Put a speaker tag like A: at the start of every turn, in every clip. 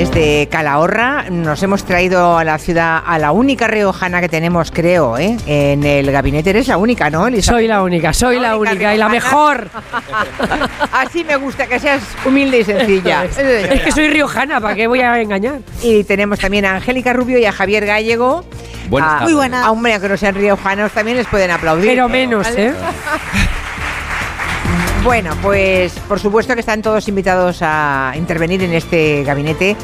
A: Desde Calahorra nos hemos traído a la ciudad a la única riojana que tenemos, creo, ¿eh? En el gabinete eres la única, ¿no,
B: Soy la única, soy la, única y la mejor.
A: Así me gusta, que seas humilde y sencilla.
B: es que soy riojana, ¿para qué voy a engañar?
A: Y tenemos también a Angélica Rubio y a Javier Gallego.
C: Buenas
A: Muy buena. A hombre, que no sean riojanos, también les pueden aplaudir.
B: Pero menos, ¿eh?
A: Bueno, pues por supuesto que están todos invitados a intervenir en este gabinete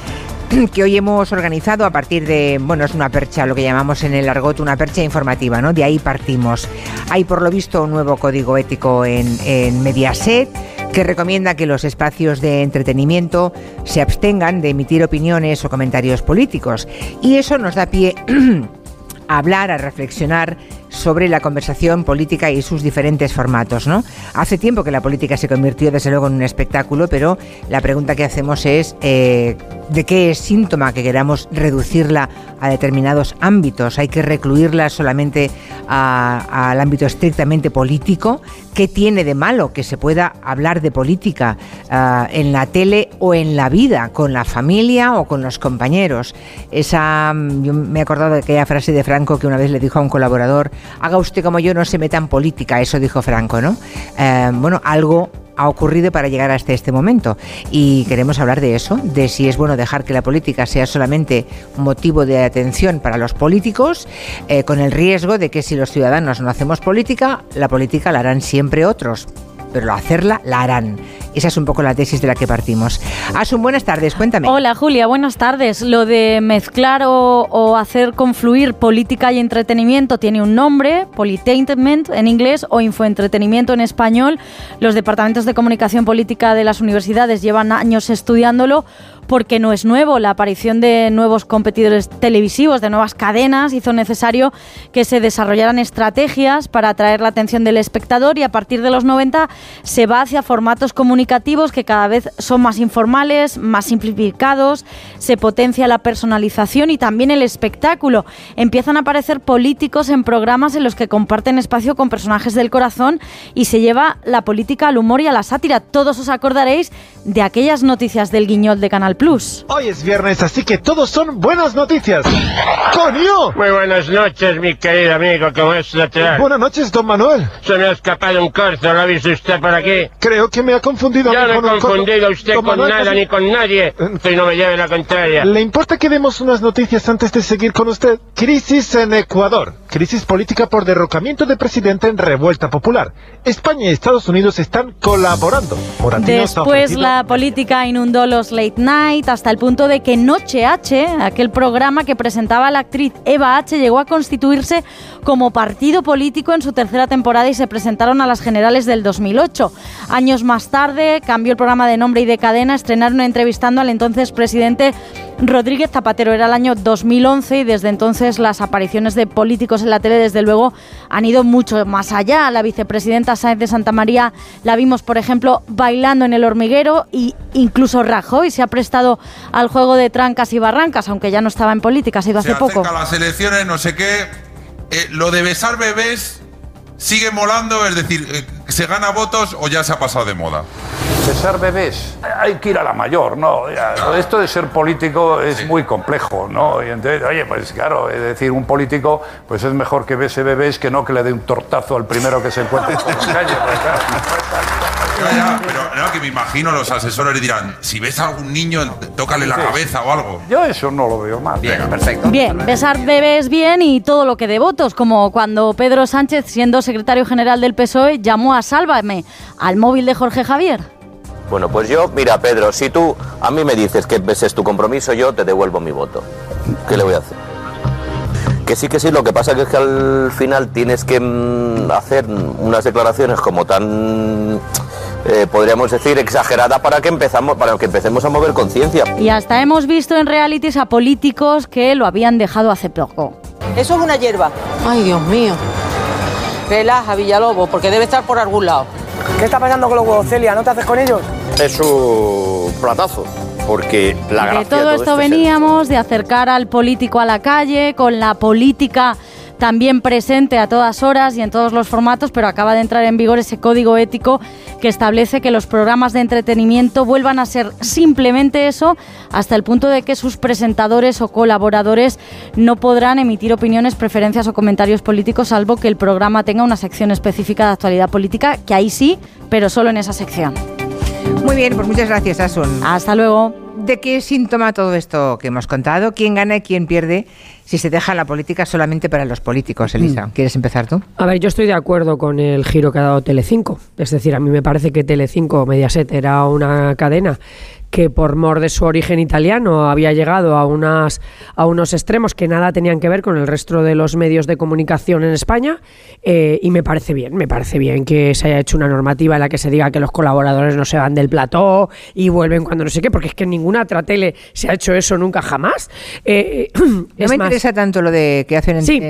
A: que hoy hemos organizado a partir de, bueno, es una percha, lo que llamamos en el argot una percha informativa, ¿no? De ahí partimos. Hay por lo visto un nuevo código ético en, en Mediaset que recomienda que los espacios de entretenimiento se abstengan de emitir opiniones o comentarios políticos. Y eso nos da pie a hablar, a reflexionar sobre la conversación política y sus diferentes formatos. ¿no? Hace tiempo que la política se convirtió desde luego en un espectáculo, pero la pregunta que hacemos es eh, de qué es síntoma que queramos reducirla a determinados ámbitos. Hay que recluirla solamente al ámbito estrictamente político. ¿Qué tiene de malo que se pueda hablar de política ah, en la tele o en la vida, con la familia o con los compañeros? Esa, yo me he acordado de aquella frase de Franco que una vez le dijo a un colaborador, haga usted como yo, no se meta en política, eso dijo Franco, ¿no? Eh, bueno, algo ha ocurrido para llegar hasta este momento. Y queremos hablar de eso, de si es bueno dejar que la política sea solamente motivo de atención para los políticos, eh, con el riesgo de que si los ciudadanos no hacemos política, la política la harán siempre otros pero hacerla la harán. Esa es un poco la tesis de la que partimos. Asun, buenas tardes, cuéntame.
D: Hola Julia, buenas tardes. Lo de mezclar o, hacer confluir política y entretenimiento tiene un nombre, Politainment en inglés o infoentretenimiento en español. Los departamentos de comunicación política de las universidades llevan años estudiándolo porque no es nuevo. La aparición de nuevos competidores televisivos, de nuevas cadenas, hizo necesario que se desarrollaran estrategias para atraer la atención del espectador y a partir de los 90 se va hacia formatos comunicativos que cada vez son más informales, más simplificados, se potencia la personalización y también el espectáculo. Empiezan a aparecer políticos en programas en los que comparten espacio con personajes del corazón y se lleva la política al humor y a la sátira. Todos os acordaréis de aquellas noticias del guiñol de Canal Plus.
E: Hoy es viernes, así que todos son buenas noticias. ¡Coño!
F: Muy buenas noches, mi querido amigo, ¿cómo es lateral?
E: Buenas noches, don Manuel.
F: Se me ha escapado un corzo, ¿lo ha visto usted por aquí?
E: Creo que me ha confundido.
F: Yo no he confundido usted con nada ni con nadie. Que no me lleve la contraria.
E: ¿Le importa que demos unas noticias antes de seguir con usted? Crisis en Ecuador. Crisis política por derrocamiento de presidente en revuelta popular. España y Estados Unidos están colaborando.
D: Después la política inundó los late night hasta el punto de que Noche H, aquel programa que presentaba la actriz Eva H, llegó a constituirse como partido político en su tercera temporada y se presentaron a las generales del 2008. Años más tarde cambió el programa de nombre y de cadena, estrenaron entrevistando al entonces presidente Rodríguez Zapatero. Era el año 2011 y desde entonces las apariciones de políticos en la tele, desde luego, han ido mucho más allá. La vicepresidenta Sáenz de Santa María la vimos, por ejemplo, bailando en el hormiguero e incluso Rajoy se ha prestado al juego de trancas y barrancas, aunque ya no estaba en política, ha sido hace poco.
G: las elecciones, no sé qué. Eh, lo de besar bebés sigue molando, es decir, eh, ¿se gana votos o ya se ha pasado de moda?
H: ser bebés, hay que ir a la mayor, ¿no? Esto de ser político es muy complejo, ¿no? Y entonces, oye, pues claro, es decir, un político, pues es mejor que bese bebés que no que le dé un tortazo al primero que se encuentre en la calle. Pues,
G: pero no, que me imagino los asesores dirán, si ves a algún niño, tócale la cabeza o algo.
H: Yo eso no lo veo mal.
G: Bien, perfecto.
D: Bien, besar bebés bien y todo lo que de votos, como cuando Pedro Sánchez, siendo secretario general del PSOE, llamó a Sálvame al móvil de Jorge Javier.
I: Bueno, pues yo, mira, Pedro, si tú a mí me dices que ese es tu compromiso, yo te devuelvo mi voto. ¿Qué le voy a hacer? Que sí, que sí, lo que pasa es que al final tienes que mm, hacer unas declaraciones como tan, eh, podríamos decir, exagerada para que, empezamos, para que empecemos a mover conciencia.
D: Y hasta hemos visto en realities a políticos que lo habían dejado hace poco.
J: Eso es una hierba.
K: Ay, Dios mío.
J: Relaja, Villalobos, porque debe estar por algún lado.
K: ¿Qué está pasando con los huevos, Celia? ¿No te haces con ellos?
I: Es un platazo. Porque la
D: de todo, esto veníamos, de acercar al político a la calle, con la política también presente a todas horas y en todos los formatos, pero acaba de entrar en vigor ese código ético que establece que los programas de entretenimiento vuelvan a ser simplemente eso hasta el punto de que sus presentadores o colaboradores no podrán emitir opiniones, preferencias o comentarios políticos salvo que el programa tenga una sección específica de actualidad política, que ahí sí, pero solo en esa sección.
A: Muy bien, pues muchas gracias, Asun.
D: Hasta luego.
A: ¿De qué síntoma todo esto que hemos contado? ¿Quién gana y quién pierde si se deja la política solamente para los políticos, Elisa? ¿Quieres empezar tú?
B: A ver, yo estoy de acuerdo con el giro que ha dado Telecinco. Es decir, a mí me parece que Telecinco Mediaset era una cadena que por mor de su origen italiano había llegado a, unas, a unos extremos que nada tenían que ver con el resto de los medios de comunicación en España eh, y me parece bien, me parece bien que se haya hecho una normativa en la que se diga que los colaboradores no se van del plató y vuelven cuando no sé qué, porque es que en ninguna otra tele se ha hecho eso nunca jamás. Eh,
A: no me interesa tanto lo de que hacen en...
B: Sí,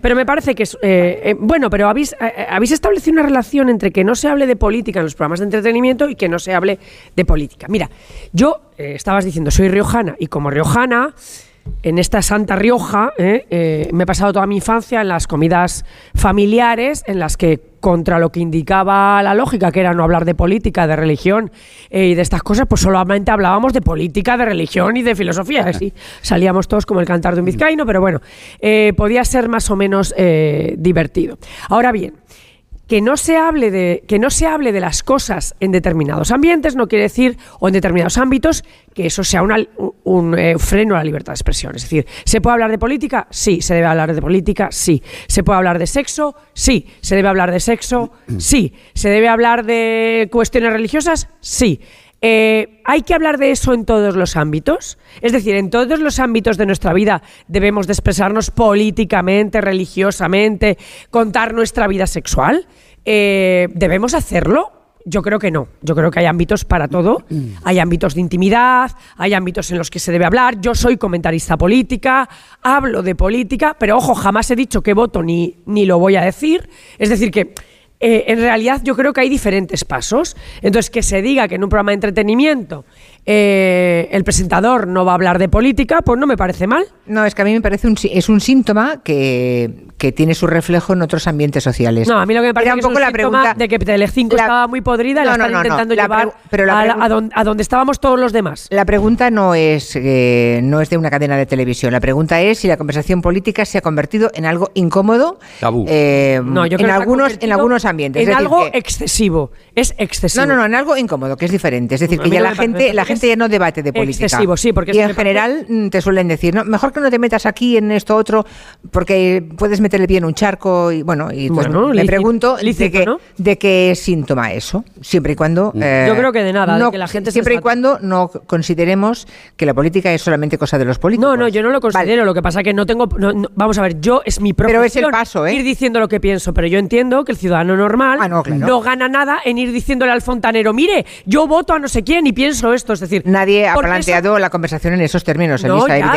B: pero me parece que es... Eh, bueno, pero habéis, habéis establecido una relación entre que no se hable de política en los programas de entretenimiento y que no se hable de política. Mira, yo, eh, estabas diciendo, soy riojana y como riojana, en esta Santa Rioja, eh, eh, me he pasado toda mi infancia en las comidas familiares en las que contra lo que indicaba la lógica, que era no hablar de política, de religión y de estas cosas, pues solamente hablábamos de política, de religión y de filosofía. Así salíamos todos como el cantar de un vizcaíno, pero bueno, podía ser más o menos divertido. Ahora bien, que no se hable de que no se hable de las cosas en determinados ambientes no quiere decir o en determinados ámbitos que eso sea un eh, freno a la libertad de expresión. Es decir se puede hablar de política sí. Se debe hablar de política sí. Se puede hablar de sexo sí. Se debe hablar de sexo sí. Se debe hablar de cuestiones religiosas sí eh, ¿Hay que hablar de eso en todos los ámbitos? Es decir, en todos los ámbitos de nuestra vida debemos de expresarnos políticamente, religiosamente, contar nuestra vida sexual. Eh, ¿Debemos hacerlo? Yo creo que no. Yo creo que hay ámbitos para todo. Hay ámbitos de intimidad, hay ámbitos en los que se debe hablar. Yo soy comentarista política, hablo de política, pero ojo, jamás he dicho que voto ni, ni lo voy a decir. Es decir, que eh, en realidad yo creo que hay diferentes pasos. Entonces, que se diga que en un programa de entretenimiento eh, el presentador no va a hablar de política, pues no me parece mal.
A: No, es que a mí me parece un, es un síntoma que, que tiene su reflejo en otros ambientes sociales.
B: No, a mí lo que me parece un poco la pregunta de que Telecinco estaba muy podrida y la están intentando llevar a, donde, estábamos todos los demás.
A: La pregunta no es, eh, no es de una cadena de televisión. La pregunta es si la conversación política se ha convertido en algo incómodo
B: eh, no, yo creo
A: en, algunos, en algunos ambientes.
B: En algo excesivo. Es excesivo.
A: No, no, no, en algo incómodo, que es diferente. es decir, que ya la gente, la gente ya no debate de política.
B: Excesivo, sí, porque
A: y en general mm, te suelen decir, no, mejor que no te metas aquí en esto otro, porque puedes meterle bien un charco y bueno, y pues le pregunto de, qué, de qué síntoma eso, siempre y cuando
B: yo creo que de nada, de que la gente
A: siempre y cuando no consideremos que la política es solamente cosa de los políticos.
B: No, no, yo no lo considero. Lo que pasa que no tengo, vamos a ver, yo es mi profesión
A: pero es el paso, ¿eh?
B: ir diciendo lo que pienso, pero yo entiendo que el ciudadano normal
A: ah,
B: no, gana nada en ir diciéndole al fontanero, mire, yo voto a no sé quién y pienso esto, es decir,
A: nadie ha planteado la conversación en esos términos,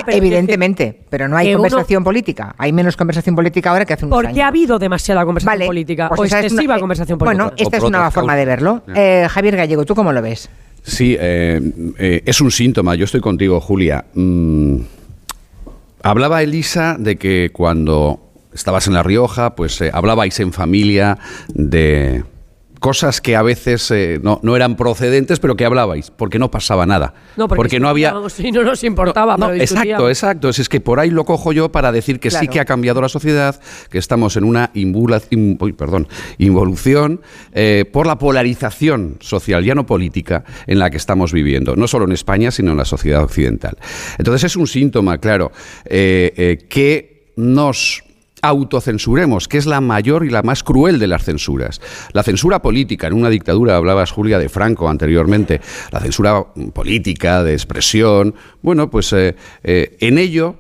A: evidentemente, pero no hay conversación política, hay menos conversación política ahora que hace un
B: Porque ha habido demasiada conversación política pues o excesiva conversación política.
A: Bueno, esta es una nueva forma de verlo. Eh, Javier Gallego, ¿tú cómo lo ves?
C: Sí, eh, eh, es un síntoma. Yo estoy contigo, Julia. Mm, hablaba Elisa de que cuando estabas en La Rioja, pues hablabais en familia de cosas que a veces eh, no, no, eran procedentes, pero que hablabais, porque no pasaba nada.
B: No, porque,
C: no había.
B: Si no nos importaba,
C: no, Exacto, exacto. Es, que por ahí lo cojo yo para decir que sí que ha cambiado la sociedad, que estamos en una perdón, involución eh, por la polarización social, ya no política, en la que estamos viviendo, no solo en España, sino en la sociedad occidental. Entonces es un síntoma, claro, eh, que nos autocensuremos, que es la mayor y la más cruel de las censuras. La censura política, en una dictadura, hablabas Julia de Franco anteriormente, la censura política, de expresión, bueno, pues eh, eh, en ello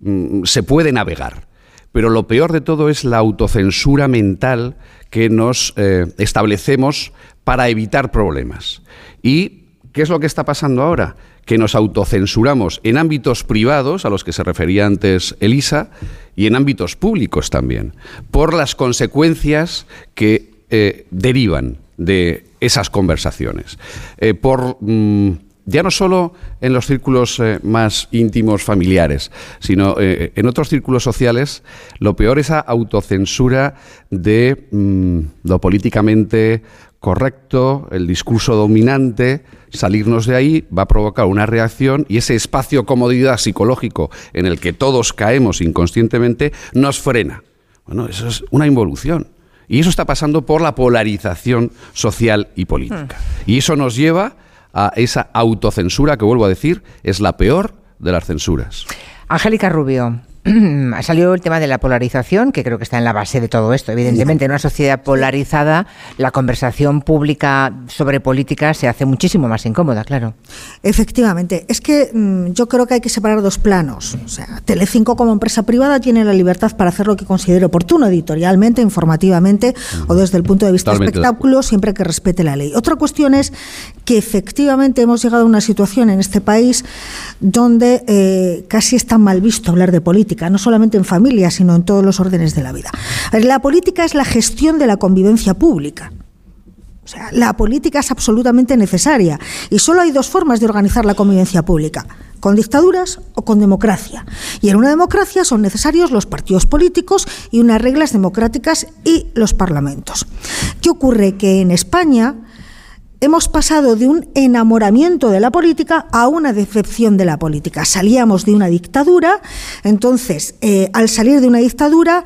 C: mm, se puede navegar. Pero lo peor de todo es la autocensura mental que nos eh, establecemos para evitar problemas. ¿Y qué es lo que está pasando ahora? Que nos autocensuramos en ámbitos privados, a los que se refería antes Elisa, y en ámbitos públicos también, por las consecuencias que eh, derivan de esas conversaciones. Eh, por mm, ya no solo en los círculos eh, más íntimos familiares, sino en otros círculos sociales, lo peor es esa autocensura de mm, lo políticamente correcto, el discurso dominante, salirnos de ahí va a provocar una reacción y ese espacio comodidad psicológico en el que todos caemos inconscientemente nos frena. Bueno, eso es una involución. Y eso está pasando por la polarización social y política. Hmm. Y eso nos lleva a esa autocensura que, vuelvo a decir, es la peor de las censuras.
A: Angélica Rubio, ha salido el tema de la polarización, que creo que está en la base de todo esto. Evidentemente, en una sociedad polarizada, la conversación pública sobre política se hace muchísimo más incómoda, claro.
L: Efectivamente. Es que mm, yo creo que hay que separar dos planos. O sea, Telecinco como empresa privada tiene la libertad para hacer lo que considere oportuno, editorialmente, informativamente o desde el punto de vista de espectáculo, siempre que respete la ley. Otra cuestión es que efectivamente hemos llegado a una situación en este país donde eh, casi está mal visto hablar de política no solamente en familia, sino en todos los órdenes de la vida. La política es la gestión de la convivencia pública. O sea, la política es absolutamente necesaria y solo hay dos formas de organizar la convivencia pública, con dictaduras o con democracia. Y en una democracia son necesarios los partidos políticos y unas reglas democráticas y los parlamentos. ¿Qué ocurre? Que en España hemos pasado de un enamoramiento de la política a una decepción de la política. Salíamos de una dictadura, entonces, eh, al salir de una dictadura,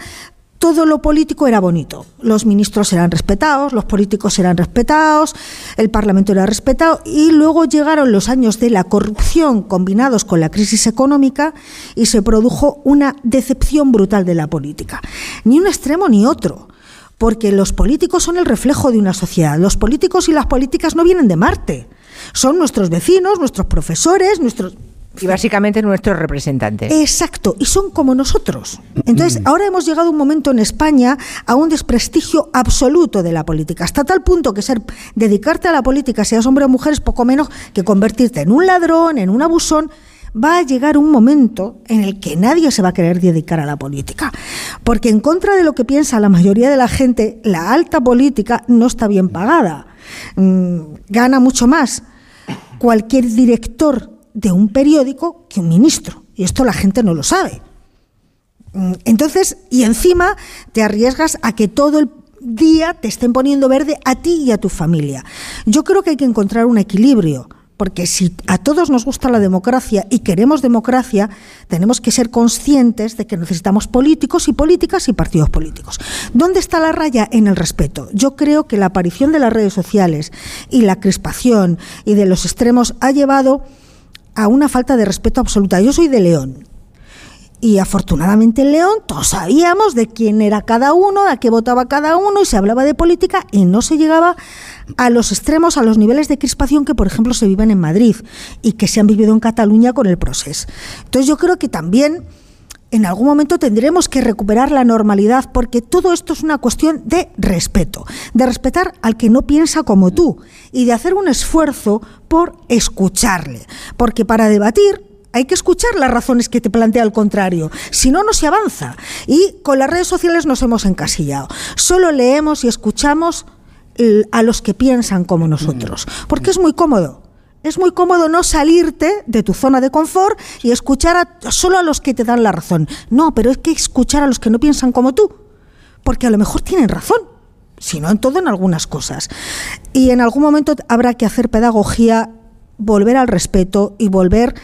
L: todo lo político era bonito. Los ministros eran respetados, los políticos eran respetados, el Parlamento era respetado y luego llegaron los años de la corrupción combinados con la crisis económica y se produjo una decepción brutal de la política. Ni un extremo ni otro porque los políticos son el reflejo de una sociedad. Los políticos y las políticas no vienen de Marte. Son nuestros vecinos, nuestros profesores, nuestros...
A: Y básicamente nuestros representantes.
L: Exacto, y son como nosotros. Entonces, ahora hemos llegado a un momento en España a un desprestigio absoluto de la política, hasta tal punto que ser dedicarte a la política, seas hombre o mujer, es poco menos que convertirte en un ladrón, en un abusón va a llegar un momento en el que nadie se va a querer dedicar a la política. Porque en contra de lo que piensa la mayoría de la gente, la alta política no está bien pagada. Mm, gana mucho más cualquier director de un periódico que un ministro. Y esto la gente no lo sabe. Mm, entonces, y encima te arriesgas a que todo el día te estén poniendo verde a ti y a tu familia. Yo creo que hay que encontrar un equilibrio porque si a todos nos gusta la democracia y queremos democracia, tenemos que ser conscientes de que necesitamos políticos y políticas y partidos políticos. ¿Dónde está la raya? En el respeto. Yo creo que la aparición de las redes sociales y la crispación y de los extremos ha llevado a una falta de respeto absoluta. Yo soy de León y afortunadamente en León todos sabíamos de quién era cada uno, a qué votaba cada uno y se hablaba de política y no se llegaba a los extremos, a los niveles de crispación que por ejemplo se viven en Madrid y que se han vivido en Cataluña con el proceso. Entonces yo creo que también en algún momento tendremos que recuperar la normalidad porque todo esto es una cuestión de respeto, de respetar al que no piensa como tú y de hacer un esfuerzo por escucharle, porque para debatir hay que escuchar las razones que te plantea el contrario, si no, no se avanza. Y con las redes sociales nos hemos encasillado. Solo leemos y escuchamos a los que piensan como nosotros, porque es muy cómodo. Es muy cómodo no salirte de tu zona de confort y escuchar a, solo a los que te dan la razón. No, pero es que escuchar a los que no piensan como tú, porque a lo mejor tienen razón, si no en todo, en algunas cosas. Y en algún momento habrá que hacer pedagogía, volver al respeto y volver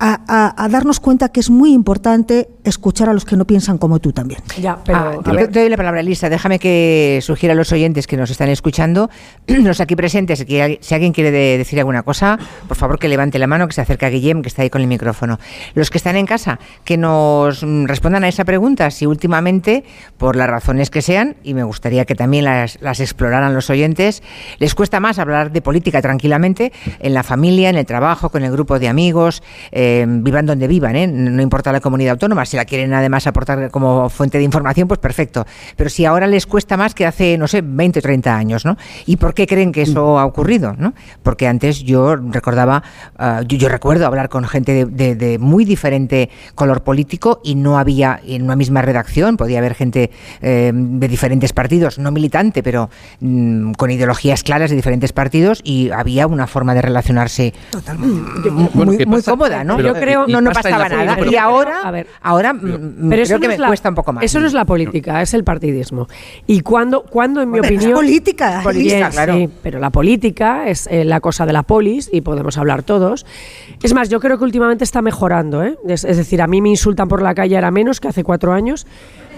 L: a, darnos cuenta que es muy importante escuchar a los que no piensan como tú también.
A: Ya, pero ah, te, doy la palabra, Lisa. Déjame que sugiera a los oyentes que nos están escuchando, los aquí presentes, que si alguien quiere decir alguna cosa, por favor que levante la mano, que se acerque a Guillem, que está ahí con el micrófono. Los que están en casa, que nos respondan a esa pregunta, si últimamente, por las razones que sean, y me gustaría que también las, las exploraran los oyentes, les cuesta más hablar de política tranquilamente en la familia, en el trabajo, con el grupo de amigos. Eh, eh, vivan donde vivan, ¿eh? no importa la comunidad autónoma. Si la quieren además aportar como fuente de información, pues perfecto. Pero si ahora les cuesta más que hace, no sé, 20 o 30 años, ¿no? ¿Y por qué creen que eso ha ocurrido? ¿no? Porque antes yo recordaba, ah, yo, yo recuerdo hablar con gente de, de- de muy diferente color político y no había en una misma redacción, podía haber gente eh, de diferentes partidos, no militante, pero mm, con ideologías claras de diferentes partidos y había una forma de relacionarse mm, muy,
C: Bueno, ¿qué
A: muy
C: pasa?
A: cómoda, ¿no?
C: Pero,
A: yo creo
C: y
A: no, no pasaba nada.
C: política.
A: Y ahora,
B: A ver.
A: ahora mm,
B: Pero eso
A: creo
B: no
A: que me
B: la-
A: cuesta un poco más.
B: Eso no es la política, es el partidismo. Y cuando, cuando en mi
L: Pero es
B: opinión.
L: política,
A: Política, claro.
B: sí, pero la política es eh, la cosa de la polis y podemos hablar todos. Es más, yo creo que últimamente está mejorando. ¿eh? Es, es decir, a mí me insultan por la calle ahora menos que hace cuatro años.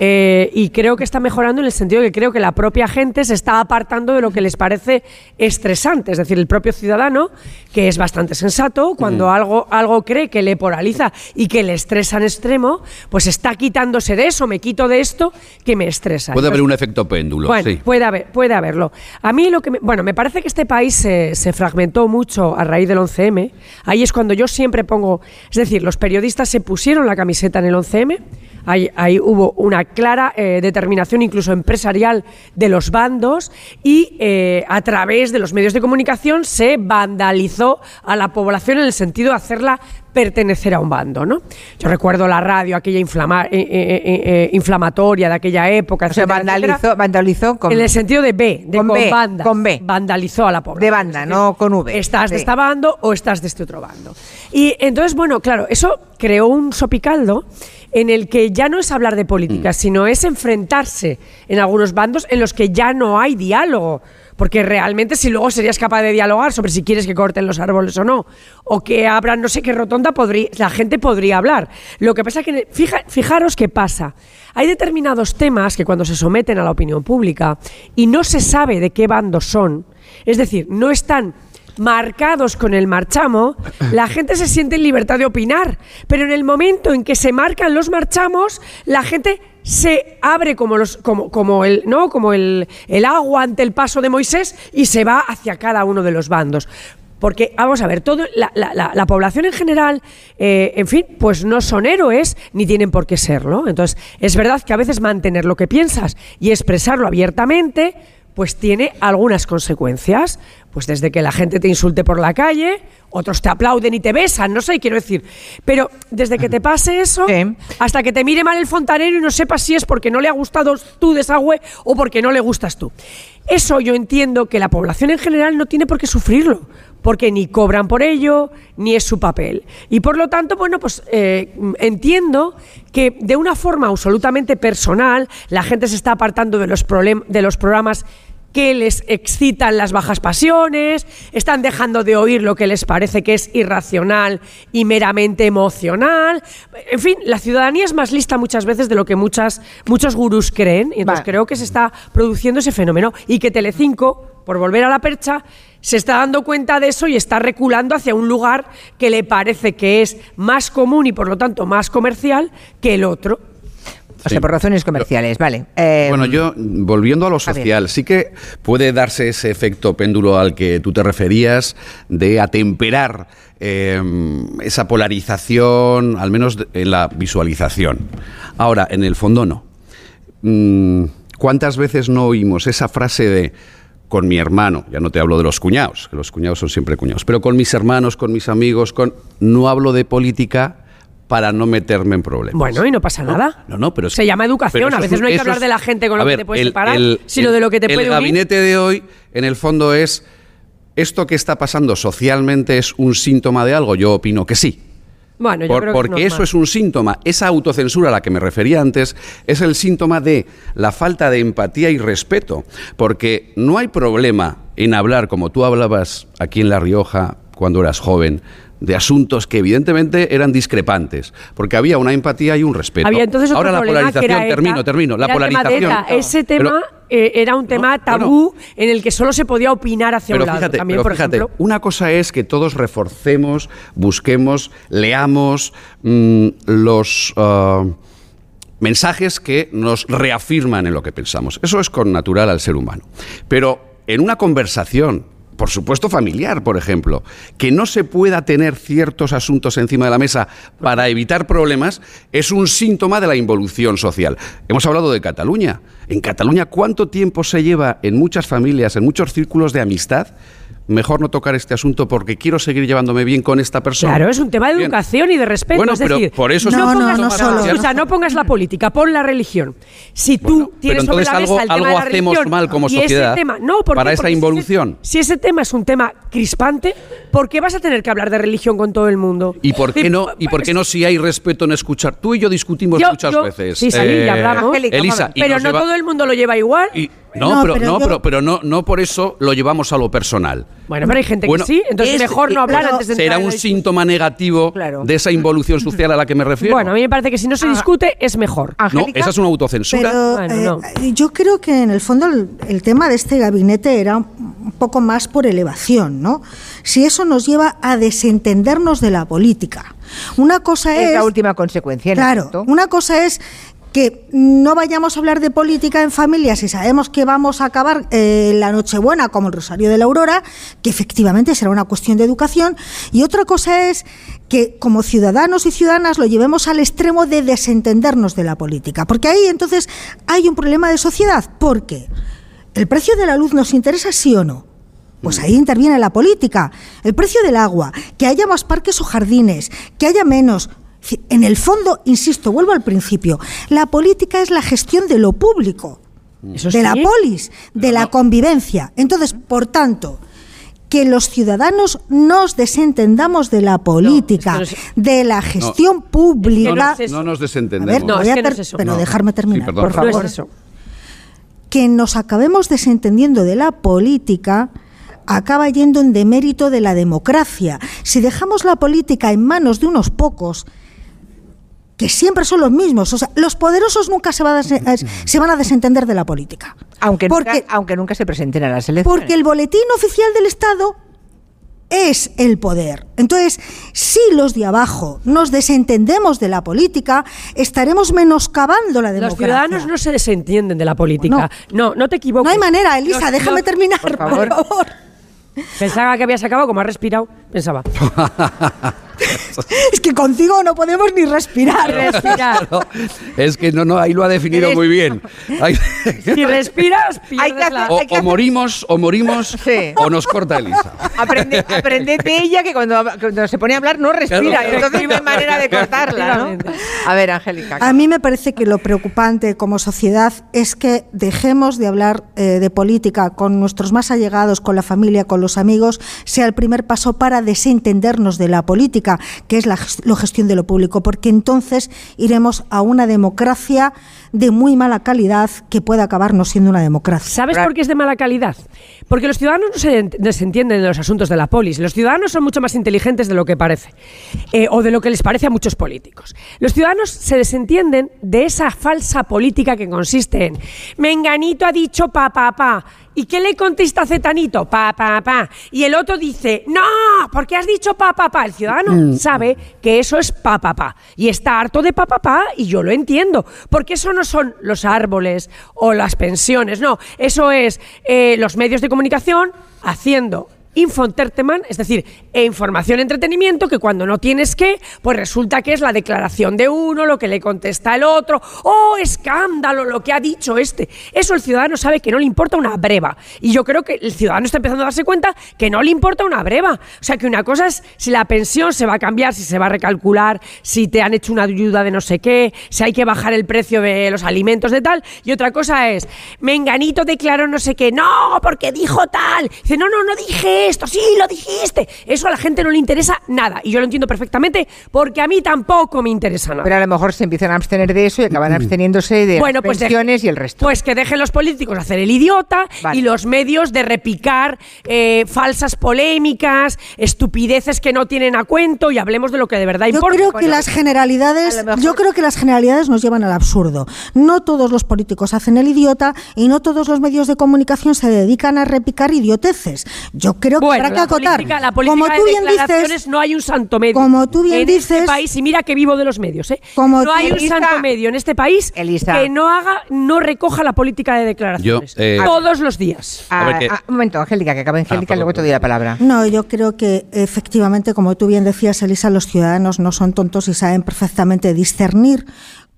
B: eh, y creo que está mejorando en el sentido de que creo que la propia gente se está apartando de lo que les parece estresante. Es decir, el propio ciudadano, que es bastante sensato, cuando
C: Mm.
B: algo, algo cree que le poraliza y que le estresa en extremo, pues está quitándose de eso, me quito de esto que me estresa.
C: Puede haber un efecto péndulo,
B: bueno,
C: sí.
B: puede, haber, puede haberlo. A mí lo que... Me, bueno, me parece que este país se, se fragmentó mucho a raíz del 11M. Ahí es cuando yo siempre pongo... Es decir, los periodistas se pusieron la camiseta en el 11M. Ahí, ahí hubo una clara eh, determinación incluso empresarial de los bandos y eh, a través de los medios de comunicación se vandalizó a la población en el sentido de hacerla pertenecer a un bando, ¿no? Yo recuerdo la radio, aquella inflama- eh, eh, eh, inflamatoria de aquella época,
A: O sea,
B: etcétera.
A: vandalizó, vandalizó con,
B: En el sentido de B, de
A: Con
B: con,
A: B,
B: banda.
A: con B.
B: Vandalizó a la población.
A: de banda, no con V.
B: Estás de
A: Sí.
B: esta bando o estás de este otro bando. Y entonces, bueno, claro, eso creó un sopicaldo en el que ya no es hablar de política, sino es enfrentarse en algunos bandos en los que ya no hay diálogo. Porque realmente si luego serías capaz de dialogar sobre si quieres que corten los árboles o no, o que abran no sé qué rotonda, podría, la gente podría hablar. Lo que pasa que, fija- fijaros qué pasa. Hay determinados temas que cuando se someten a la opinión pública y no se sabe de qué bando son, es decir, no están marcados con el marchamo, la gente se siente en libertad de opinar. Pero en el momento en que se marcan los marchamos, la gente se abre como los como, como el no como el, el agua ante el paso de Moisés y se va hacia cada uno de los bandos. Porque, vamos a ver, todo, la, la- la- la población en general, eh, en fin, pues no son héroes ni tienen por qué serlo. Entonces, es verdad que a veces mantener lo que piensas y expresarlo abiertamente, pues tiene algunas consecuencias. Pues desde que la gente te insulte por la calle, otros te aplauden y te besan, no sé, quiero decir. Pero desde que te pase eso, hasta que te mire mal el fontanero y no sepas si es porque no le ha gustado tu desagüe o porque no le gustas tú. Eso yo entiendo que la población en general no tiene por qué sufrirlo, porque ni cobran por ello, ni es su papel. Y por lo tanto, bueno, pues eh, entiendo que de una forma absolutamente personal la gente se está apartando de los, de los programas que les excitan las bajas pasiones, están dejando de oír lo que les parece que es irracional y meramente emocional. En fin, la ciudadanía es más lista muchas veces de lo que muchas, muchos gurús creen, y entonces creo que se está produciendo ese fenómeno y que Telecinco, por volver a la percha, se está dando cuenta de eso y está reculando hacia un lugar que le parece que es más común y por lo tanto más comercial que el otro.
A: O sea, por razones comerciales, vale. Eh,
C: Bueno, yo, volviendo a lo social, sí que puede darse ese efecto péndulo al que tú te referías de atemperar eh, esa polarización, al menos en la visualización. Ahora, en el fondo no. Mm, ¿Cuántas veces no oímos esa frase de con mi hermano, ya no te hablo de los cuñados, que los cuñados son siempre cuñados, pero con mis hermanos, con mis amigos, con no hablo de política para no meterme en problemas.
B: Bueno, y no pasa nada.
C: No, no, pero es-
B: Se llama educación. A veces
C: es-
B: no hay que hablar
C: es-
B: de la gente con lo
C: ver,
B: que te puedes
C: el-
B: separar,
C: el-
B: sino
C: el-
B: de lo que te
C: el
B: puede unir.
C: gabinete de hoy, en el fondo, es esto que está pasando socialmente es un síntoma de algo. Yo opino que sí.
B: Bueno, yo
C: Por-
B: creo que
C: porque
B: es
C: eso es un síntoma. Esa autocensura a la que me refería antes es el síntoma de la falta de empatía y respeto. Porque no hay problema en hablar, como tú hablabas aquí en La Rioja cuando eras joven, de asuntos que evidentemente eran discrepantes, porque había una empatía y un respeto.
B: Había entonces otro
C: Ahora la
B: que
C: polarización,
B: ETA,
C: termino, termino, la
B: el tema
C: polarización.
B: ETA. Ese
C: Pero-
B: tema eh, era un tema tabú en el que solo se podía opinar hacia
C: pero
B: un lado.
C: fíjate,
B: También,
C: pero
B: por
C: fíjate,
B: ejemplo,
C: una cosa es que todos reforcemos, busquemos, leamos mm, los ah, mensajes que nos reafirman en lo que pensamos. Eso es con natural al ser humano. Pero en una conversación por supuesto familiar, por ejemplo, que no se pueda tener ciertos asuntos encima de la mesa para evitar problemas, es un síntoma de la involución social. Hemos hablado de Cataluña. En Cataluña, ¿cuánto tiempo se lleva en muchas familias, en muchos círculos de amistad? Mejor no tocar este asunto porque quiero seguir llevándome bien con esta persona.
B: Claro, es un tema de educación y de respeto.
C: Bueno,
B: es
C: pero
B: decir,
C: por eso
B: no,
C: es-
B: pongas,
C: no, no solo.
B: escucha, no pongas la política, pon la religión. Si tú
C: pero
B: tienes sobre
C: entonces
B: la
C: algo-
B: mesa el tema
C: algo
B: de la
C: hacemos
B: religión
C: mal como
B: y ese
C: sociedad
B: tema- no, ¿por qué?
C: para esa
B: Porque si ese-
C: involución.
B: Si ese, tema es un tema crispante, ¿por qué vas a tener que hablar de religión con todo el mundo?
C: ¿Y por qué no? ¿Y por qué no si hay respeto en escuchar? Tú y yo discutimos
B: Yo-
C: muchas
B: yo-
C: veces.
B: Sí,
C: eh,
B: hablamos.
C: Elisa, y
B: pero no
C: lleva-
B: todo el mundo lo lleva igual.
C: No,
B: No,
C: pero,
B: pero
C: no,
B: yo-
C: pero, pero no, no por eso lo llevamos a lo personal.
B: Bueno, pero hay gente
C: Bueno,
B: que sí, entonces
C: es-
B: mejor no hablar
C: pero
B: antes de
C: Será un síntoma negativo de esa involución social a la que me refiero.
B: Bueno, a mí me parece que si no se discute es mejor.
C: no, esa es una autocensura.
L: Pero eh, yo creo que en el fondo el, el tema de este gabinete era un poco más por elevación, ¿no? Si eso nos lleva a desentendernos de la política. Una cosa es...
A: Es la última consecuencia. en
L: Claro,
A: efecto.
L: una cosa es que no vayamos a hablar de política en familia si sabemos que vamos a acabar eh, la Nochebuena como el Rosario de la Aurora, que efectivamente será una cuestión de educación, y otra cosa es que como ciudadanos y ciudadanas lo llevemos al extremo de desentendernos de la política, porque ahí entonces hay un problema de sociedad, porque el precio de la luz nos interesa sí o no. Pues ahí interviene la política. El precio del agua, que haya más parques o jardines, que haya menos. En el fondo, insisto, vuelvo al principio, la política es la gestión de lo público, de la polis, de la convivencia. Entonces, por tanto, que los ciudadanos nos desentendamos de la política, de la gestión pública.
C: no, no nos
L: A
C: desentendemos.
L: ver, voy a ter- pero
C: No.
L: dejarme terminar,
C: Sí, perdón.
L: por favor. Que nos acabemos desentendiendo de la política acaba yendo en demérito de la democracia. Si dejamos la política en manos de unos pocos, que siempre son los mismos, o sea, los poderosos nunca se, va a des- eh, se van a desentender de la política.
A: Aunque,
L: Porque-
A: nunca, aunque nunca se presenten a las elecciones.
L: Porque el boletín oficial del Estado es el poder. Entonces, si los de abajo nos desentendemos de la política, estaremos menoscabando la
B: Los
L: democracia.
B: ciudadanos no se desentienden de la política. No, no, te equivoques.
L: No hay manera, Elisa,
B: Los-
L: déjame
B: los-
L: terminar, por favor.
B: Pensaba que habías acabado, como has respirado, pensaba.
L: Es que contigo no podemos ni respirar.
B: Respirar.
C: Es que no, no, ahí lo ha definido muy bien. Ahí-
B: Si respiras,
A: Hay que
B: pierdes la...
C: o, o morimos, o morimos,
A: Sí.
C: o nos corta Elisa.
A: Aprende, aprended de ella que cuando, cuando se pone a hablar no respira.
C: Claro.
A: Entonces no hay manera de cortarla, ¿no? A ver, Angélica.
L: A mí me parece que lo preocupante como sociedad es que dejemos de hablar eh, de política con nuestros más allegados, con la familia, con los amigos, sea el primer paso para desentendernos de la política, que es la ges- la gestión de lo público, porque entonces iremos a una democracia de muy mala calidad que puede acabar no siendo una democracia.
B: ¿Sabes por qué es de mala calidad? Porque los ciudadanos no se ent- desentienden de los asuntos de la polis. Los ciudadanos son mucho más inteligentes de lo que parece, eh, o de lo que les parece a muchos políticos. Los ciudadanos se desentienden de esa falsa política que consiste en Menganito ha dicho pa, pa, pa. ¿Y qué le contesta Cetanito? Pa, pa, pa. Y el otro dice, no, porque has dicho pa, pa, pa. El ciudadano
M: Mm.
B: sabe que eso es pa, pa, pa. Y está harto de pa, pa, pa, y yo lo entiendo. Porque eso no son los árboles o las pensiones, no. Eso es eh, los medios de comunicación haciendo infoentertainment, es decir, e información entretenimiento que cuando no tienes que, pues resulta que es la declaración de uno, lo que le contesta el otro, oh, escándalo, lo que ha dicho este. Eso el ciudadano sabe que no le importa una breva. Y yo creo que el ciudadano está empezando a darse cuenta que no le importa una breva. O sea, que una cosa es si la pensión se va a cambiar, si se va a recalcular, si te han hecho una ayuda de no sé qué, si hay que bajar el precio de los alimentos de tal. Y otra cosa es, Menganito declaró no sé qué, no, porque dijo tal. Dice, no, no, no dije esto, sí, lo dijiste. Eso a la gente no le interesa nada. Y yo lo entiendo perfectamente porque a mí tampoco me interesa nada.
A: Pero a lo mejor se empiezan a abstener de eso y acaban absteniéndose de
B: Bueno,
A: las
B: pues de-
A: pensiones y el resto.
B: Pues que dejen los políticos hacer el idiota y los medios de repicar eh, falsas polémicas, estupideces que no tienen a cuento y hablemos de lo que de verdad
L: Yo
B: importa.
L: creo que las generalidades, yo creo que las generalidades nos llevan al absurdo. No todos los políticos hacen el idiota y no todos los medios de comunicación se dedican a repicar idioteces. Yo creo creo que
B: Bueno,
L: habrá que
B: la
L: acotar.
B: política- la política
L: como
B: de
L: tú bien
B: declaraciones
L: dices,
B: no hay un santo medio.
L: como tú bien
B: en
L: dices-
B: este país, y mira que vivo de los medios, ¿eh?
L: Como
B: no hay un
A: Elisa-
B: santo medio en este país
A: Elisa.
B: que no haga, no recoja la política de declaraciones.
C: Yo, eh,
B: Todos los días.
A: Ah,
C: ver, que-
A: ah, un momento, Angélica, que acabe Angélica,
C: perdón,
A: luego te doy la palabra.
L: No, yo creo que efectivamente, como tú bien decías, Elisa, los ciudadanos no son tontos y saben perfectamente discernir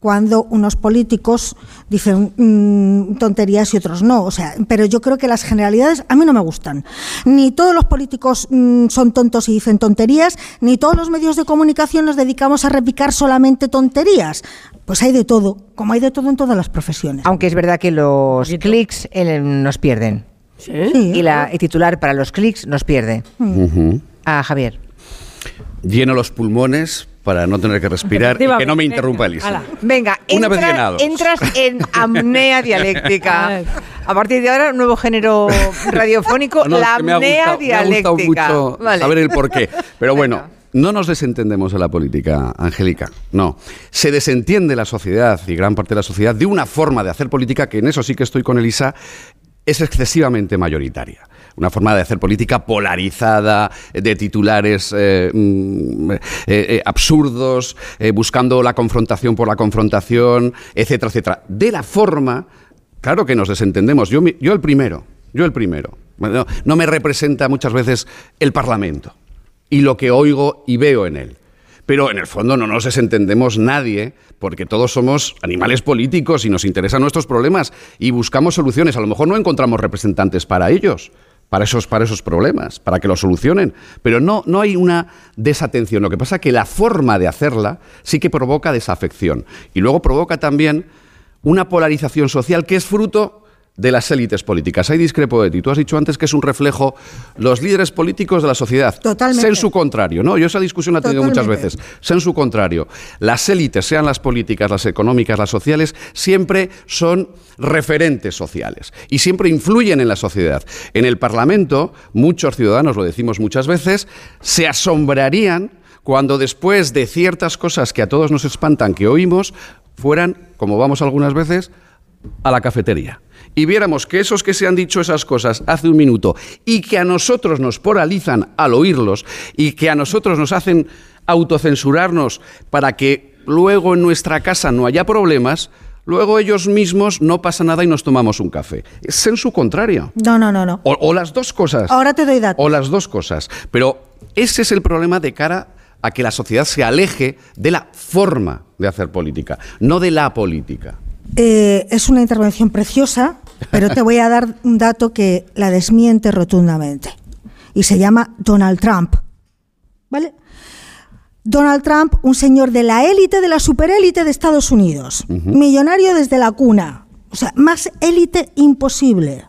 L: cuando unos políticos dicen mm, tonterías y otros no. O sea, pero yo creo que las generalidades a mí no me gustan. Ni todos los políticos mm, son tontos y dicen tonterías, ni todos los medios de comunicación nos dedicamos a repicar solamente tonterías. Pues hay de todo, como hay de todo en todas las profesiones.
A: Aunque es verdad que los clics eh, nos pierden. Y la, el titular para los clics nos pierde.
C: Ujú.
A: A Javier.
C: Lleno los pulmones para no tener que respirar y que no me interrumpa Elisa.
B: Ala.
A: Venga,
C: Una vez
A: entras en apnea dialéctica. A partir de ahora, un nuevo género radiofónico,
C: No, es
A: la
C: que
A: apnea
C: gustado- me ha gustado
A: dialéctica.
C: mucho
A: Vale.
C: saber el porqué. Pero bueno,
A: Venga.
C: no nos desentendemos de la política, Angélica. No. Se desentiende la sociedad y gran parte de la sociedad de una forma de hacer política que en eso sí que estoy con Elisa, es excesivamente mayoritaria. Una forma de hacer política polarizada, de titulares eh, mm, eh, eh, absurdos, buscando la confrontación por la confrontación, etcétera, etcétera. De la forma, claro que nos desentendemos. Yo, yo el primero, yo el primero. No me representa muchas veces el Parlamento y lo que oigo y veo en él. Pero en el fondo no nos desentendemos nadie, porque todos somos animales políticos y nos interesan nuestros problemas y buscamos soluciones. A lo mejor no encontramos representantes para ellos, para esos, para esos problemas, para que los solucionen. Pero no, no hay una desatención. Lo que pasa es que la forma de hacerla sí que provoca desafección. Y luego provoca también una polarización social que es fruto de las élites políticas. Ahí discrepo de ti. Tú has dicho antes que es un reflejo los líderes políticos de la sociedad.
L: Totalmente.
C: Sé en su contrario, ¿no? Yo esa discusión la he tenido muchas veces. Sé en su contrario. Las élites, sean las políticas, las económicas, las sociales, siempre son referentes sociales y siempre influyen en la sociedad. En el Parlamento, muchos ciudadanos, lo decimos muchas veces, se asombrarían cuando después de ciertas cosas que a todos nos espantan que oímos, fueran, como vamos algunas veces, a la cafetería y viéramos que esos que se han dicho esas cosas hace un minuto y que a nosotros nos poralizan al oírlos y que a nosotros nos hacen autocensurarnos para que luego en nuestra casa no haya problemas, luego ellos mismos no pasa nada y nos tomamos un café. Es en su contrario.
L: No, no, no, no.
C: O, o las dos cosas.
L: Ahora te doy datos.
C: O las dos cosas. Pero ese es el problema de cara a que la sociedad se aleje de la forma de hacer política, no de la política.
L: Eh, es una intervención preciosa, pero te voy a dar un dato que la desmiente rotundamente. Y se llama Donald Trump. ¿Vale? Donald Trump, un señor de la élite, de la superélite de Estados Unidos, millonario desde la cuna, o sea, más élite imposible.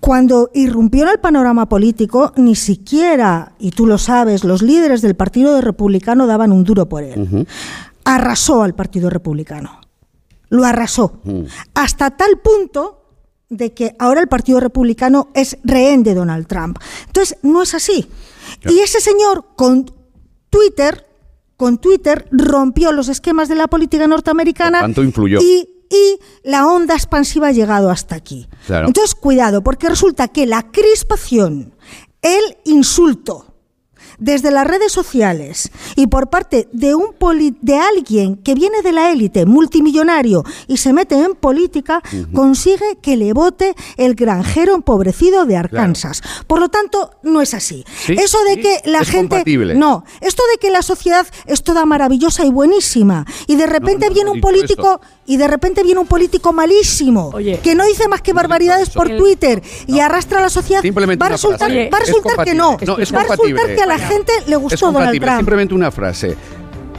L: Cuando irrumpió en el panorama político, ni siquiera, y tú lo sabes, los líderes del Partido Republicano daban un duro por él. Arrasó al Partido Republicano. Lo arrasó. Hasta tal punto de que ahora el Partido Republicano es rehén de Donald Trump. Entonces, no es así. Y ese señor con Twitter, con Twitter rompió los esquemas de la política norteamericana
C: tanto, influyó.
L: y y la onda expansiva ha llegado hasta aquí.
C: Claro.
L: Entonces, cuidado, porque resulta que la crispación, el insulto desde las redes sociales y por parte de un poli- de alguien que viene de la élite multimillonario y se mete en política, consigue que le vote el granjero empobrecido de Arkansas. Por lo tanto, no es así.
C: Sí,
L: Eso de que la
C: es
L: gente
C: compatible.
L: no, esto de que la sociedad es toda maravillosa y buenísima y de repente
C: no,
L: viene un político y de repente viene un político malísimo que no dice más que barbaridades por Twitter y arrastra a la sociedad
C: Simplemente
L: va a
C: una
L: resultar,
C: frase.
L: va a
C: Es
L: resultar que no,
C: compatible. No, es
L: va a resultar que a la gente le
C: Es
L: gustó Donald. Trump.
C: Simplemente una frase.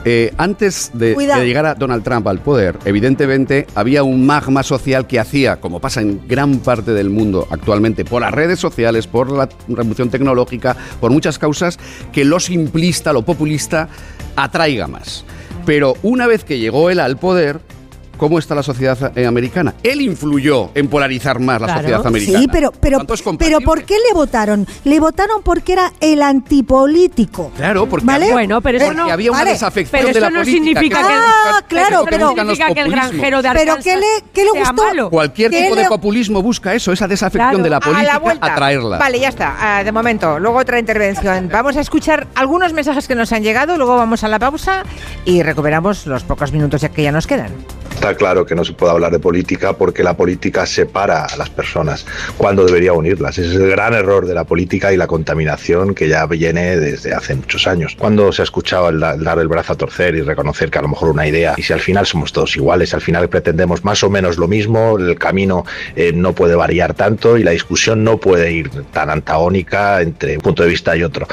C: Eh, antes de, de llegar a Donald Trump al poder, evidentemente había un magma social que hacía, como pasa en gran parte del mundo actualmente, por las redes sociales, por la revolución tecnológica, por muchas causas, que lo simplista, lo populista, atraiga más. Pero una vez que llegó él al poder, cómo está la sociedad eh, americana. Él influyó en polarizar más la sociedad americana.
L: Sí, pero, pero, pero. ¿por qué le votaron? Le votaron porque era el antipolítico.
C: Claro, porque
L: ¿Vale?
C: había,
B: Bueno, pero eso
C: porque
B: no-
C: había una
L: vale,
C: desafección
B: pero
C: de la
B: eso no
C: política.
B: significa que-
L: Ah, claro, pero-
C: los
B: significa que el granjero de
L: Pero ¿qué le, qué le gustó?
B: malo.
C: Cualquier
L: ¿Qué
C: tipo de populismo busca eso, esa desafección
B: Claro.
C: de la
A: A
C: política,
A: la vuelta.
C: atraerla.
A: Vale, ya está. Ah, de momento. Luego otra intervención. Vamos a escuchar algunos mensajes que nos han llegado, luego vamos a la pausa y recuperamos los pocos minutos ya que ya nos quedan.
M: Está claro que no se puede hablar de política porque la política separa a las personas cuando debería unirlas. Ese es el gran error de la política y la contaminación que ya viene desde hace muchos años. Cuando se ha escuchado el, da- el dar el brazo a torcer y reconocer que a lo mejor una idea, y si al final somos todos iguales, al final pretendemos más o menos lo mismo, el camino eh, no puede variar tanto y la discusión no puede ir tan antagónica entre un punto de vista y otro.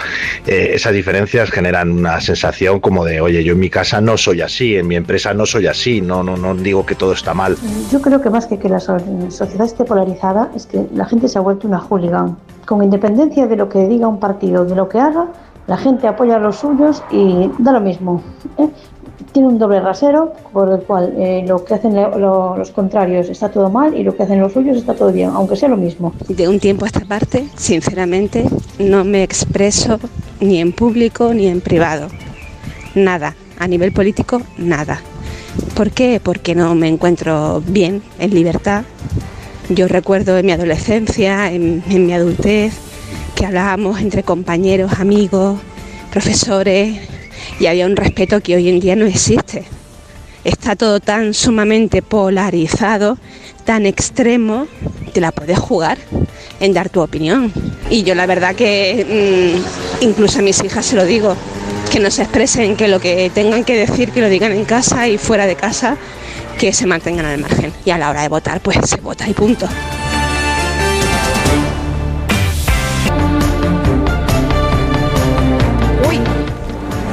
M: Eh, esas diferencias generan una sensación como de, oye, yo en mi casa no soy así, en mi empresa no soy así, no, no, no digo que todo está mal.
N: Yo creo que más que que la so- sociedad esté polarizada es que la gente se ha vuelto una hooligan. Con independencia de lo que diga un partido, de lo que haga, la gente apoya a los suyos y da lo mismo. ¿eh? Tiene un doble rasero por el cual eh, lo que hacen lo- lo- los contrarios está todo mal y lo que hacen los suyos está todo bien, aunque sea lo mismo.
O: De un tiempo a esta parte, sinceramente, no me expreso ni en público ni en privado. Nada. A nivel político, nada. ¿Por qué? Porque no me encuentro bien, en libertad. Yo recuerdo en mi adolescencia, en, mi adultez, que hablábamos entre compañeros, amigos, profesores, y había un respeto que hoy en día no existe. Está todo tan sumamente polarizado, tan extremo, te la puedes jugar en dar tu opinión. Y yo la verdad que mm, incluso a mis hijas se lo digo, que no se expresen, que lo que tengan que decir, que lo digan en casa y fuera de casa, que se mantengan al margen. Y a la hora de votar, pues se vota y punto.
A: Uy.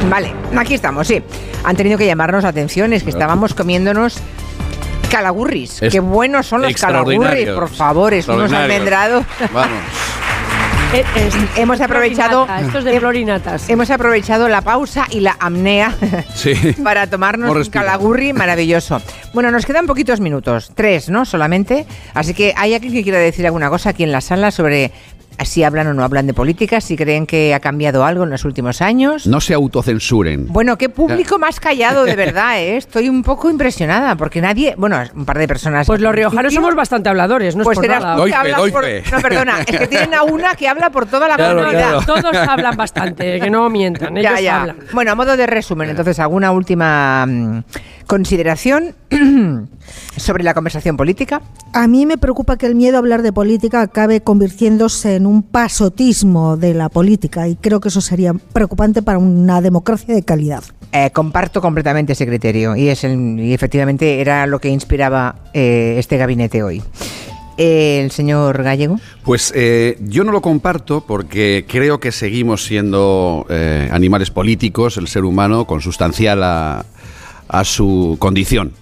A: Vale, aquí estamos, sí. Han tenido que llamarnos la atención, es que estábamos comiéndonos calagurris.
C: Es
A: Qué buenos son los calagurris, por favor, es unos almendrados.
C: Vamos.
B: Eh, es-
A: Hemos aprovechado
B: florinata, Esto es de florinatas.
A: hemos aprovechado la pausa y la amnea
C: Sí.
A: para tomarnos un calagurri maravilloso. Bueno, nos quedan poquitos minutos, tres, ¿no? Solamente. Así que hay alguien que quiera decir alguna cosa aquí en la sala sobre si hablan o no hablan de política, si creen que ha cambiado algo en los últimos años.
C: No se autocensuren.
A: Bueno, qué público más callado, de verdad, ¿eh? Estoy un poco impresionada, porque nadie, bueno, un par de personas...
B: Pues los riojanos somos bastante habladores, no es
A: Pues
B: por
A: serás
B: nada.
C: Doy
A: que
C: fe, doy
A: por...
C: fe.
A: No, perdona, es que tienen a una que habla por toda la
C: Claro,
A: comunidad.
C: claro.
B: Todos hablan bastante, que no mientan, ellos
A: Ya, ya.
B: hablan.
A: Bueno, a modo de resumen, entonces, ¿alguna última mm, consideración sobre la conversación política?
L: A mí me preocupa que el miedo a hablar de política acabe convirtiéndose en un pasotismo de la política y creo que eso sería preocupante para una democracia de calidad.
A: Eh, comparto completamente ese criterio y, es el- y efectivamente era lo que inspiraba eh, este gabinete hoy. Eh, el señor Gallego.
C: Pues eh, yo no lo comparto porque creo que seguimos siendo eh, animales políticos, el ser humano, consustancial a, a su condición.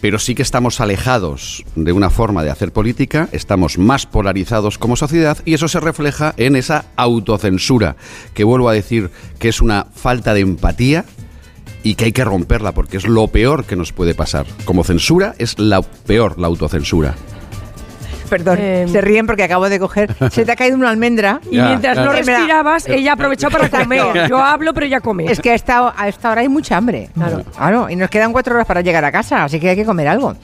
C: Pero sí que estamos alejados de una forma de hacer política, estamos más polarizados como sociedad y eso se refleja en esa autocensura, que vuelvo a decir que es una falta de empatía y que hay que romperla porque es lo peor que nos puede pasar. Como censura es la peor, la autocensura.
A: Perdón,
B: Eh,
A: se ríen porque acabo de coger. Se te ha caído una almendra.
B: Y mientras no respirabas, ella aprovechó para comer. Yo hablo, pero ella come.
A: Es que a esta, a esta hora hay mucha hambre. Claro. y nos quedan cuatro horas para llegar a casa, así que hay que comer algo.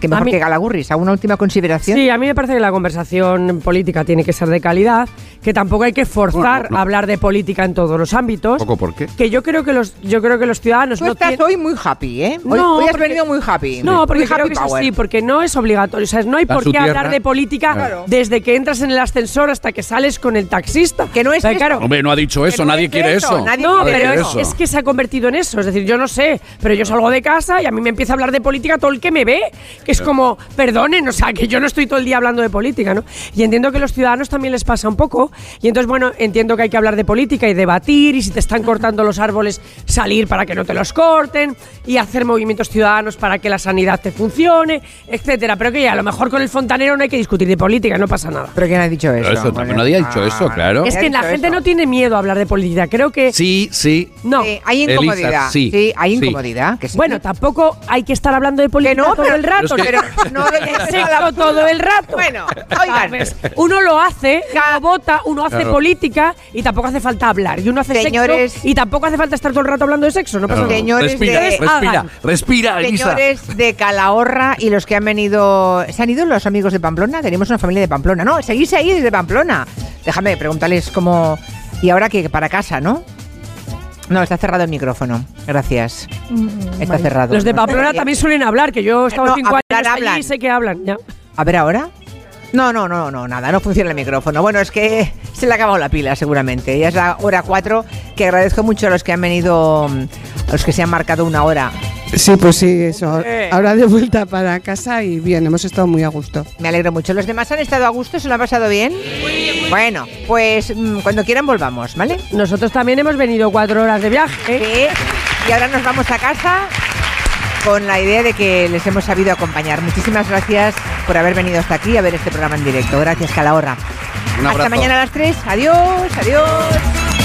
A: Que mejor
B: A mí-
A: que galagurris. ¿Alguna última consideración?
B: Sí, a mí me parece que la conversación política tiene que ser de calidad, que tampoco hay que forzar
C: Bueno, no.
B: a hablar de política en todos los ámbitos.
C: ¿Poco por qué?
B: Que yo creo que los, yo creo que los ciudadanos
A: Tú
B: no
A: estás hoy muy happy, ¿eh? Hoy,
B: No,
A: hoy has
B: porque-
A: venido muy happy.
B: No, porque
A: Muy
B: creo que es así, porque no es obligatorio. O sea, no hay por qué
C: tierra.
B: hablar de política
C: Claro.
B: desde que entras en el ascensor hasta que sales con el taxista.
A: Que no es
B: Pero
A: eso.
B: claro,
C: Hombre, no ha dicho eso,
A: no
C: nadie
A: es
C: quiere
A: eso,
C: eso.
A: nadie
B: no,
A: quiere
B: pero es que se ha convertido en eso. Es decir, yo no sé, pero yo salgo de casa y a mí me empieza a hablar de política todo el que me ve. Que es como, perdonen, o sea, que yo no estoy todo el día hablando de política, ¿no? Y entiendo que a los ciudadanos también les pasa un poco, y entonces, bueno, entiendo que hay que hablar de política y debatir, y si te están cortando los árboles, salir para que no te los corten, y hacer movimientos ciudadanos para que la sanidad te funcione, etcétera. Pero que ya, a lo mejor con el fontanero no hay que discutir de política, no pasa nada.
A: ¿Pero quién ha dicho eso?
C: Eso,
A: Bueno,
C: no había dicho
A: ah,
C: eso, claro.
B: Es que la gente no tiene miedo a hablar de política, creo que...
C: Sí, sí.
B: No.
A: Sí, hay
C: Elisa,
A: incomodidad.
C: sí,
A: hay
C: sí.
A: incomodidad. que sí.
B: Bueno, tampoco hay que estar hablando de política
A: no,
B: todo
A: pero-
B: el rato,
C: pero
B: no sexo todo el rato.
A: Bueno, oigan.
B: Uno lo hace, uno vota, uno hace
C: Claro.
B: política y tampoco hace falta hablar. Y uno hace
A: Señores-
B: sexo y tampoco hace falta estar todo el rato hablando de sexo. No pasa nada.
A: Señores
C: respira,
A: de-
C: respira, respira, Elisa.
A: Señores de Calahorra y los que han venido. ¿Se han ido los amigos de Pamplona? Tenemos una familia de Pamplona. No, seguís ahí desde Pamplona. Déjame preguntarles cómo. Y ahora que para casa, ¿no? No, está cerrado el micrófono. Gracias. Está cerrado.
B: Los de Pamplona también suelen hablar, que yo he estado
A: No,
B: cinco
A: hablar,
B: años allí
A: hablan.
B: y sé que hablan. Ya.
A: A ver ahora. No, no, no, no, nada, no funciona el micrófono. Bueno, es que se le ha acabado la pila seguramente. Ya es la hora 4, que agradezco mucho a los que han venido, mm, a los que se han marcado una hora.
P: Sí, pues sí, eso. Ahora de vuelta para casa y bien, hemos estado muy a gusto.
A: Me alegro mucho. ¿Los demás han estado a gusto? ¿Se lo han pasado bien? Bueno, pues mm, cuando quieran volvamos, ¿vale?
B: Nosotros también hemos venido cuatro horas de viaje.
A: Sí. Y ahora nos vamos a casa con la idea de que les hemos sabido acompañar. Muchísimas gracias por haber venido hasta aquí a ver este programa en directo. Gracias, Calahorra.
C: Un
A: Hasta mañana a las 3. Adiós, adiós.